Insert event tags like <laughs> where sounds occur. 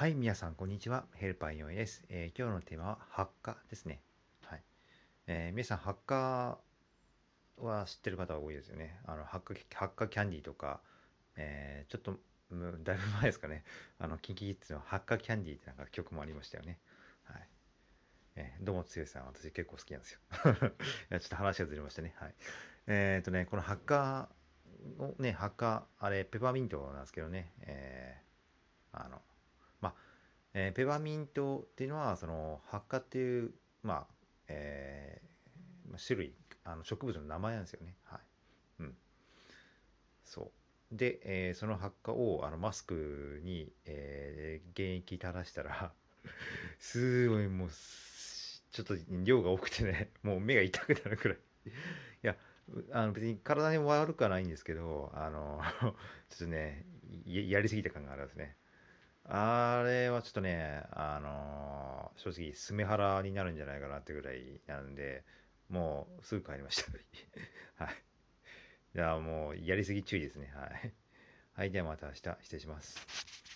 はい、皆さん、こんにちは。ヘルパー4です、えー、今日のテーマは発火ですね。はい。えー、皆さん、発火は知ってる方が多いですよね。あの、発火、発火キャンディーとか、えー、ちょっと、だいぶ前ですかね。あの、キンキキッズの発火キャンディーってなんか曲もありましたよね。はい。えー、どうも、つよさん、私結構好きなんですよ。<laughs> ちょっと話がずれましたね。はい。えっ、とね、この発火のね、発火、あれ、ペパーミントなんですけどね、えー、えー、ペパーミントっていうのは、その、発火っていう、まあ、えー、種類、あの植物の名前なんですよね。はい。うん。そう。で、えー、その発火をあのマスクに、えー、原液垂らしたら <laughs> すごいもう、ちょっと量が多くてね、<laughs> もう目が痛くなるくらいいや、あの別に体に悪くはないんですけど、あの、<laughs> ちょっとね、やりすぎた感があるんですね。あれはちょっとね、あの正直、スメハラになるんじゃないかなってぐらいなんで、もうすぐ帰りました。<laughs> はい。じゃあもう、やりすぎ注意ですね。はい。はい、ではまた明日、失礼します。